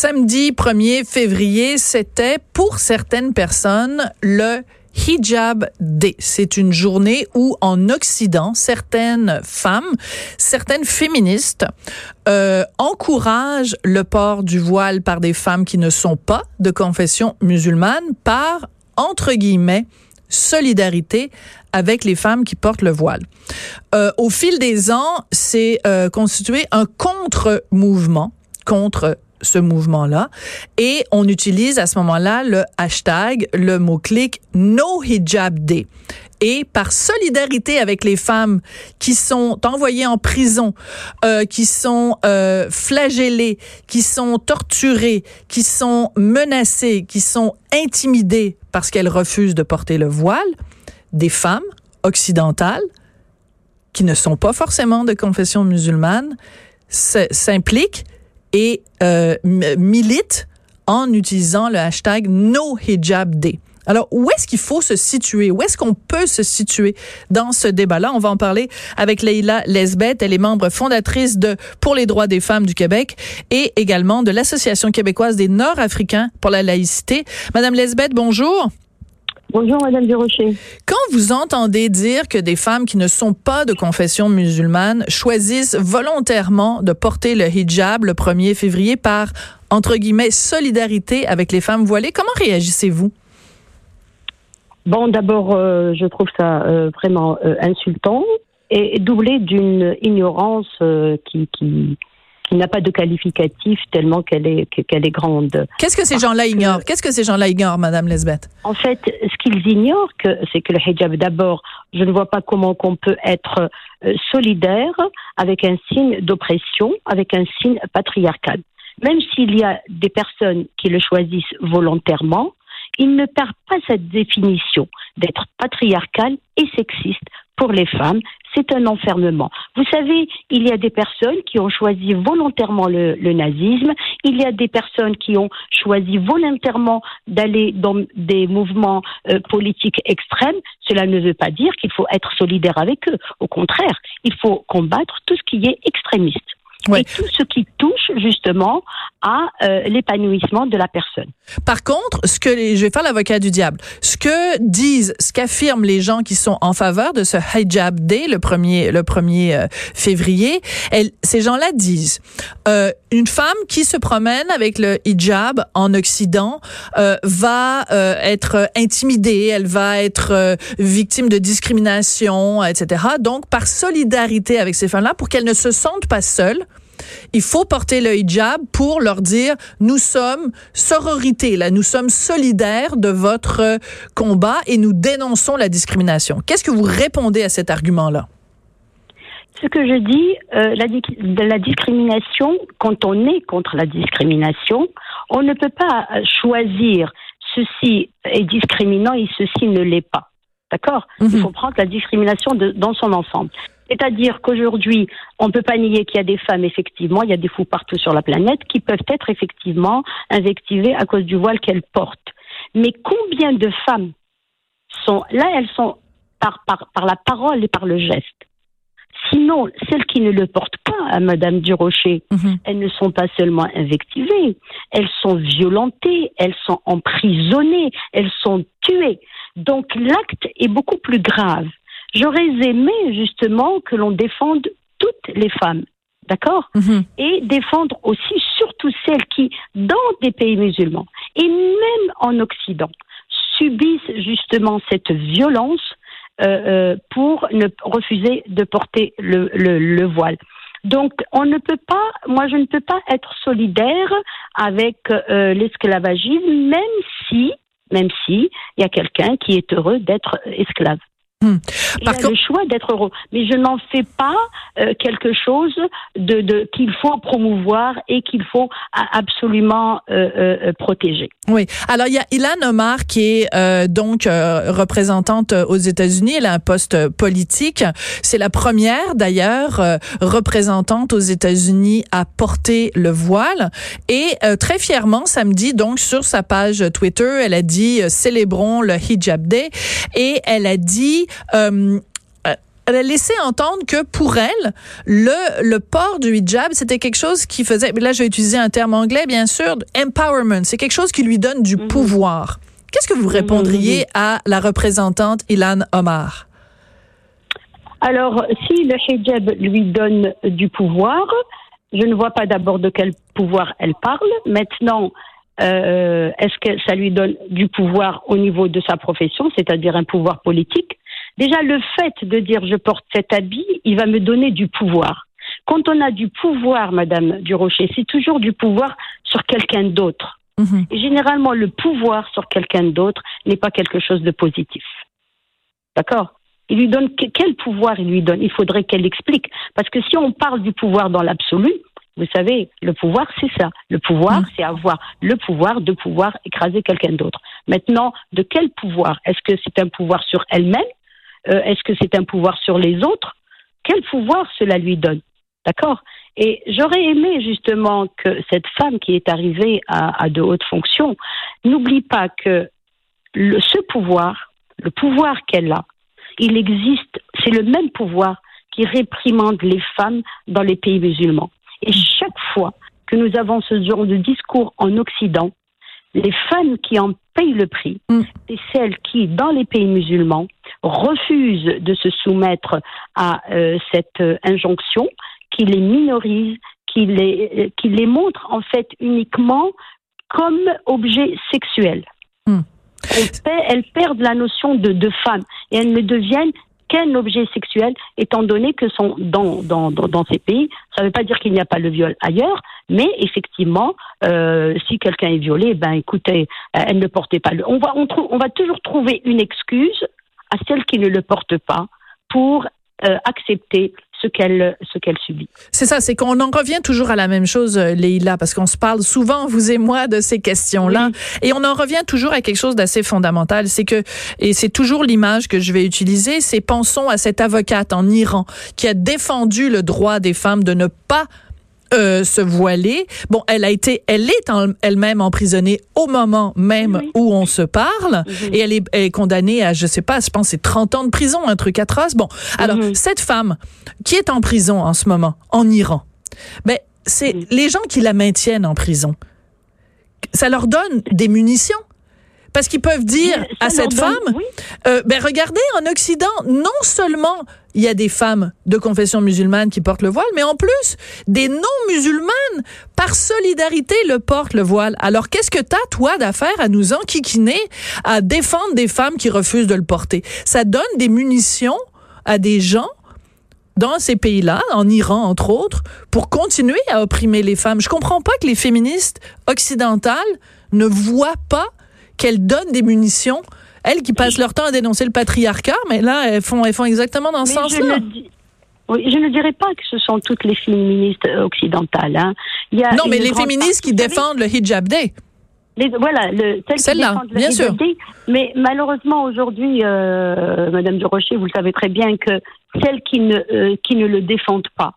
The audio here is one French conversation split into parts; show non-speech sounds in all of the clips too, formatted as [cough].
Samedi 1er février, c'était pour certaines personnes le Hijab Day. C'est une journée où en Occident, certaines femmes, certaines féministes euh, encouragent le port du voile par des femmes qui ne sont pas de confession musulmane par, entre guillemets, solidarité avec les femmes qui portent le voile. Euh, au fil des ans, c'est euh, constitué un contre-mouvement contre ce mouvement-là. Et on utilise à ce moment-là le hashtag, le mot-clic No Hijab Day. Et par solidarité avec les femmes qui sont envoyées en prison, euh, qui sont euh, flagellées, qui sont torturées, qui sont menacées, qui sont intimidées parce qu'elles refusent de porter le voile, des femmes occidentales qui ne sont pas forcément de confession musulmane s'impliquent et euh, milite en utilisant le hashtag No Hijab Day. Alors, où est-ce qu'il faut se situer? Où est-ce qu'on peut se situer dans ce débat-là? On va en parler avec Leila Lesbeth. Elle est membre fondatrice de Pour les droits des femmes du Québec et également de l'Association québécoise des Nord-Africains pour la laïcité. Madame Lesbeth, bonjour. Bonjour, Madame Desrochers. Quand vous entendez dire que des femmes qui ne sont pas de confession musulmane choisissent volontairement de porter le hijab le 1er février par, entre guillemets, solidarité avec les femmes voilées, comment réagissez-vous? Bon, d'abord, euh, je trouve ça euh, vraiment euh, insultant et doublé d'une ignorance qui, qui, qui n'a pas de qualificatif tellement qu'elle est qu'elle est grande. Qu'est-ce que ces gens-là ignorent? Qu'est-ce que ces gens-là ignorent, Madame Lesbeth? En fait, ce qu'ils ignorent, c'est que le hijab, d'abord, je ne vois pas comment qu'on peut être euh, solidaire avec un signe d'oppression, avec un signe patriarcal. Même s'il y a des personnes qui le choisissent volontairement, il ne perd pas cette définition d'être patriarcal et sexiste pour les femmes, c'est un enfermement. Vous savez, il y a des personnes qui ont choisi volontairement le, nazisme, il y a des personnes qui ont choisi volontairement d'aller dans des mouvements euh, politiques extrêmes. Cela ne veut pas dire qu'il faut être solidaire avec eux. Au contraire, il faut combattre tout ce qui est extrémiste et tout ce qui touche justement à euh, l'épanouissement de la personne. Par contre, ce que les, je vais faire l'avocat du diable, ce que disent, ce qu'affirment les gens qui sont en faveur de ce hijab day le 1er le 1er euh, février, elles, ces gens-là disent euh, une femme qui se promène avec le hijab en Occident euh, va être intimidée, elle va être victime de discrimination, etc. Donc par solidarité avec ces femmes-là pour qu'elles ne se sentent pas seules, il faut porter le hijab pour leur dire nous sommes sororité là, nous sommes solidaires de votre combat et nous dénonçons la discrimination. Qu'est-ce que vous répondez à cet argument-là? Ce que je dis, euh, la, de la discrimination, quand on est contre la discrimination, on ne peut pas choisir ceci est discriminant et ceci ne l'est pas. D'accord? Il mhm. faut prendre la discrimination dans son ensemble. C'est-à-dire qu'aujourd'hui, on ne peut pas nier qu'il y a des femmes, effectivement, il y a des fous partout sur la planète, qui peuvent être effectivement invectivées à cause du voile qu'elles portent. Mais combien de femmes sont là, elles sont par, par, par la parole et par le geste. Sinon, celles qui ne le portent pas à Madame Durocher, mhm. elles ne sont pas seulement invectivées, elles sont violentées, elles sont emprisonnées, elles sont tuées. Donc l'acte est beaucoup plus grave. J'aurais aimé justement que l'on défende toutes les femmes, d'accord? Mhm. Et défendre aussi surtout celles qui, dans des pays musulmans, et même en Occident, subissent justement cette violence euh, euh, pour ne refuser de porter le, le, voile. Donc, on ne peut pas, moi, je ne peux pas être solidaire avec euh, l'esclavagisme, même si, même si, il y a quelqu'un qui est heureux d'être esclave. Hmm. Il a le choix d'être heureux. Mais je n'en fais pas euh, quelque chose de, de qu'il faut promouvoir et qu'il faut absolument euh, euh, protéger. Oui. Alors, il y a Ilan Omar qui est donc représentante aux États-Unis. Elle a un poste politique. C'est la première, d'ailleurs, représentante aux États-Unis à porter le voile. Et très fièrement, samedi, donc, sur sa page Twitter, elle a dit « Célébrons le Hijab Day ». Et elle a dit euh, euh, elle a laissé entendre que pour elle, le, le port du hijab, c'était quelque chose qui faisait, là je vais utiliser un terme anglais bien sûr, empowerment, c'est quelque chose qui lui donne du mhm. pouvoir. Qu'est-ce que vous répondriez mhm. à la représentante Ilan Omar? Alors, si le hijab lui donne du pouvoir, je ne vois pas d'abord de quel pouvoir elle parle. Maintenant, euh, est-ce que ça lui donne du pouvoir au niveau de sa profession, c'est-à-dire un pouvoir politique? Déjà, le fait de dire je porte cet habit, il va me donner du pouvoir. Quand on a du pouvoir, Madame Durocher, c'est toujours du pouvoir sur quelqu'un d'autre. Mhm. Et généralement, le pouvoir sur quelqu'un d'autre n'est pas quelque chose de positif. D'accord? Il lui donne quel pouvoir il lui donne? Il faudrait qu'elle explique. Parce que si on parle du pouvoir dans l'absolu, vous savez, le pouvoir, c'est ça. Le pouvoir, mm. c'est avoir le pouvoir de pouvoir écraser quelqu'un d'autre. Maintenant, de quel pouvoir? Est-ce que c'est un pouvoir sur elle-même euh, Est-ce que c'est un pouvoir sur les autres? Quel pouvoir cela lui donne? D'accord? Et j'aurais aimé justement que cette femme qui est arrivée à, de hautes fonctions n'oublie pas que ce pouvoir, le pouvoir qu'elle a, il existe, c'est le même pouvoir qui réprimande les femmes dans les pays musulmans. Et chaque fois que nous avons ce genre de discours en Occident, les femmes qui en payent le prix, mm. c'est celles qui, dans les pays musulmans, refusent de se soumettre à euh, cette euh, injonction, qui les minorise, qui les, euh, qui les montre en fait uniquement comme objet sexuel. Mm. Elles, perdent la notion de, de femme et elles ne deviennent qu'un objet sexuel, étant donné que sont dans, dans, dans, ces pays, ça ne veut pas dire qu'il n'y a pas le viol ailleurs, mais effectivement, euh, si quelqu'un est violé, ben écoutez, euh, elle ne portait pas le. On va, on, on va toujours trouver une excuse à celle qui ne le porte pas pour euh, accepter ce qu'elle ce qu'elle subit. C'est ça, c'est qu'on en revient toujours à la même chose, euh, Leïla, parce qu'on se parle souvent, vous et moi, de ces questions-là, et on en revient toujours à quelque chose d'assez fondamental, c'est que, et c'est toujours l'image que je vais utiliser, c'est pensons à cette avocate en Iran qui a défendu le droit des femmes de ne pas euh, se voiler. Bon, elle a été, elle est elle-même emprisonnée au moment même où on se parle, mhm. et elle est, condamnée à, je sais pas, je pense c'est 30 ans de prison, un truc atroce. Bon, alors mhm. cette femme qui est en prison en ce moment en Iran, ben c'est les gens qui la maintiennent en prison. Ça leur donne des munitions parce qu'ils peuvent dire à cette femme, euh, ben regardez, en Occident, non seulement il y a des femmes de confession musulmane qui portent le voile, mais en plus, des non-musulmanes, par solidarité, le portent le voile. Alors, qu'est-ce que t'as, toi, d'affaire à nous enquiquiner, à défendre des femmes qui refusent de le porter? Ça donne des munitions à des gens dans ces pays-là, en Iran entre autres, pour continuer à opprimer les femmes. Je comprends pas que les féministes occidentales ne voient pas qu'elles donnent des munitions. Elles qui passent leur temps à dénoncer le patriarcat, mais là, elles font, elles font exactement dans ce sens-là. Oui, je ne dirais pas que ce sont toutes les féministes euh, occidentales. Hein. Il y a non, mais les féministes qui défendent le hijab day. voilà, le, celle-là, bien sûr. mais malheureusement aujourd'hui, euh, Madame de Rocher, vous le savez très bien que celles qui ne euh, qui ne le défendent pas,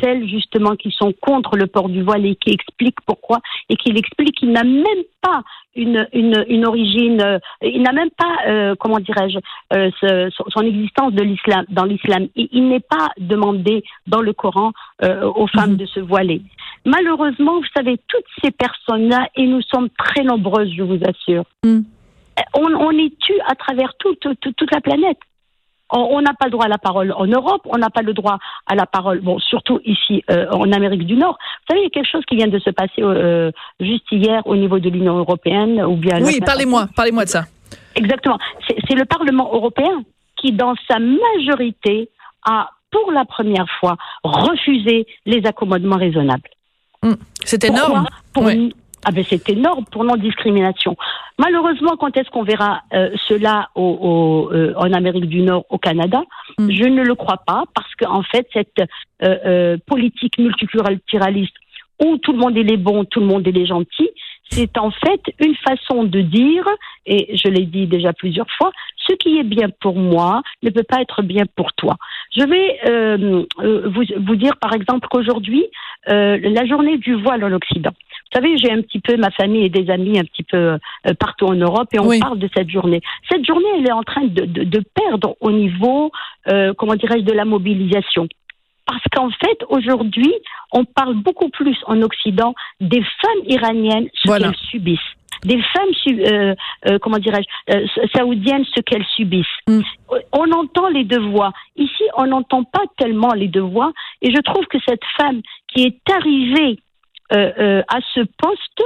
celles justement qui sont contre le port du voile et qui expliquent pourquoi et qui expliquent qu'il n'a même pas une, une, une origine, euh, il n'a même pas, euh, comment dirais-je, euh, son existence de l'islam dans l'islam. Il, n'est pas demandé dans le Coran aux femmes mhm. de se voiler. Malheureusement, vous savez, toutes ces personnes-là, et nous sommes très nombreuses, je vous assure, mhm. on, on est tue à travers toute, toute la planète. On n'a pas le droit à la parole en Europe, on n'a pas le droit à la parole, bon, surtout ici euh, en Amérique du Nord. Vous savez, il y a quelque chose qui vient de se passer euh, juste hier au niveau de l'Union européenne ou bien. Oui, parlez-moi, parlez-moi de ça. Exactement. C'est le Parlement européen qui, dans sa majorité, a pour la première fois refusé les accommodements raisonnables. Hum, c'est énorme. Pour, Ah ben c'est énorme pour non-discrimination. Malheureusement, quand est-ce qu'on verra euh, cela au, euh, en Amérique du Nord, au Canada? Mm. Je ne le crois pas parce qu'en fait, cette euh, politique multiculturaliste où tout le monde est les bons, tout le monde est les gentils, c'est en fait une façon de dire, et je l'ai dit déjà plusieurs fois, ce qui est bien pour moi ne peut pas être bien pour toi. Je vais euh, euh, vous, vous, dire par exemple qu'aujourd'hui, euh, la journée du voile en Occident. Vous savez, j'ai un petit peu ma famille et des amis un petit peu partout en Europe et on parle de cette journée. Cette journée, elle est en train de, de, de perdre au niveau, comment dirais-je, de la mobilisation. Parce qu'en fait, aujourd'hui, on parle beaucoup plus en Occident des femmes iraniennes, ce qu'elles subissent. Des femmes, euh, euh, comment dirais-je, euh, saoudiennes, ce qu'elles subissent. Mm. On entend les deux voix. Ici, on n'entend pas tellement les deux voix. Et je trouve que cette femme qui est arrivée à ce poste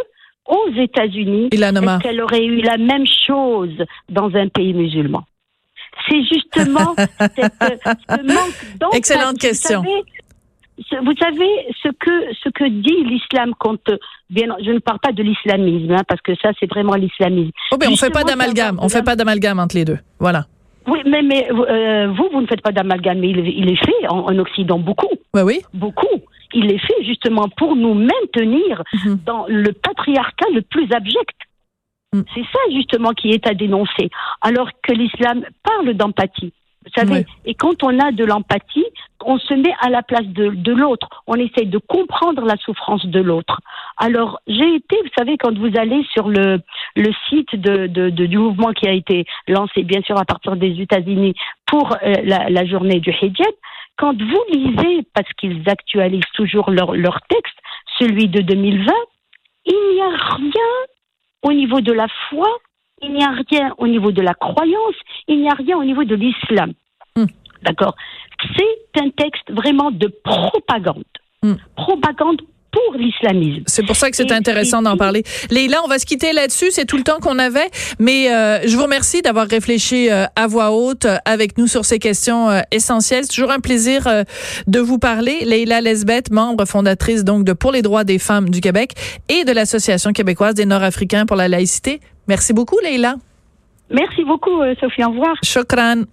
aux États-Unis, qu'elle aurait eu la même chose dans un pays musulman? C'est justement [laughs] ce manque. Excellente question. Vous savez, ce que ce que dit l'islam quand bien je ne parle pas de l'islamisme hein, parce que ça c'est vraiment l'islamisme. Oh ben on fait pas d'amalgame, on fait pas d'amalgame entre les deux. Voilà. Oui, mais, mais euh, vous, vous ne faites pas d'amalgame, mais il, est fait en, Occident beaucoup. Oui, oui. Beaucoup. Il est fait justement pour nous maintenir mhm. dans le patriarcat le plus abject. Mm. C'est ça justement qui est à dénoncer. Alors que l'islam parle d'empathie. Vous savez, et quand on a de l'empathie, on se met à la place de, de l'autre. On essaye de comprendre la souffrance de l'autre. Alors, j'ai été, vous savez, quand vous allez sur le, le site de, de, du mouvement qui a été lancé, bien sûr, à partir des États-Unis pour euh, la, la, journée du hijab, quand vous lisez, parce qu'ils actualisent toujours leur, leur texte, celui de 2020, il n'y a rien au niveau de la foi, il n'y a rien au niveau de la croyance, il n'y a rien au niveau de l'islam. Hmm. D'accord? C'est un texte vraiment de propagande. Hmm. Propagande pour l'islamisme. C'est pour ça que c'est intéressant d'en parler. Leïla, on va se quitter là-dessus. C'est tout le temps qu'on avait. Mais euh, je vous remercie d'avoir réfléchi euh, à voix haute euh, avec nous sur ces questions essentielles. C'est toujours un plaisir de vous parler. Leïla Lesbeth, membre fondatrice donc de Pour les droits des femmes du Québec et de l'Association québécoise des Nord-Africains pour la laïcité. Merci beaucoup, Leïla. Merci beaucoup, Sophie. Au revoir. Chokran.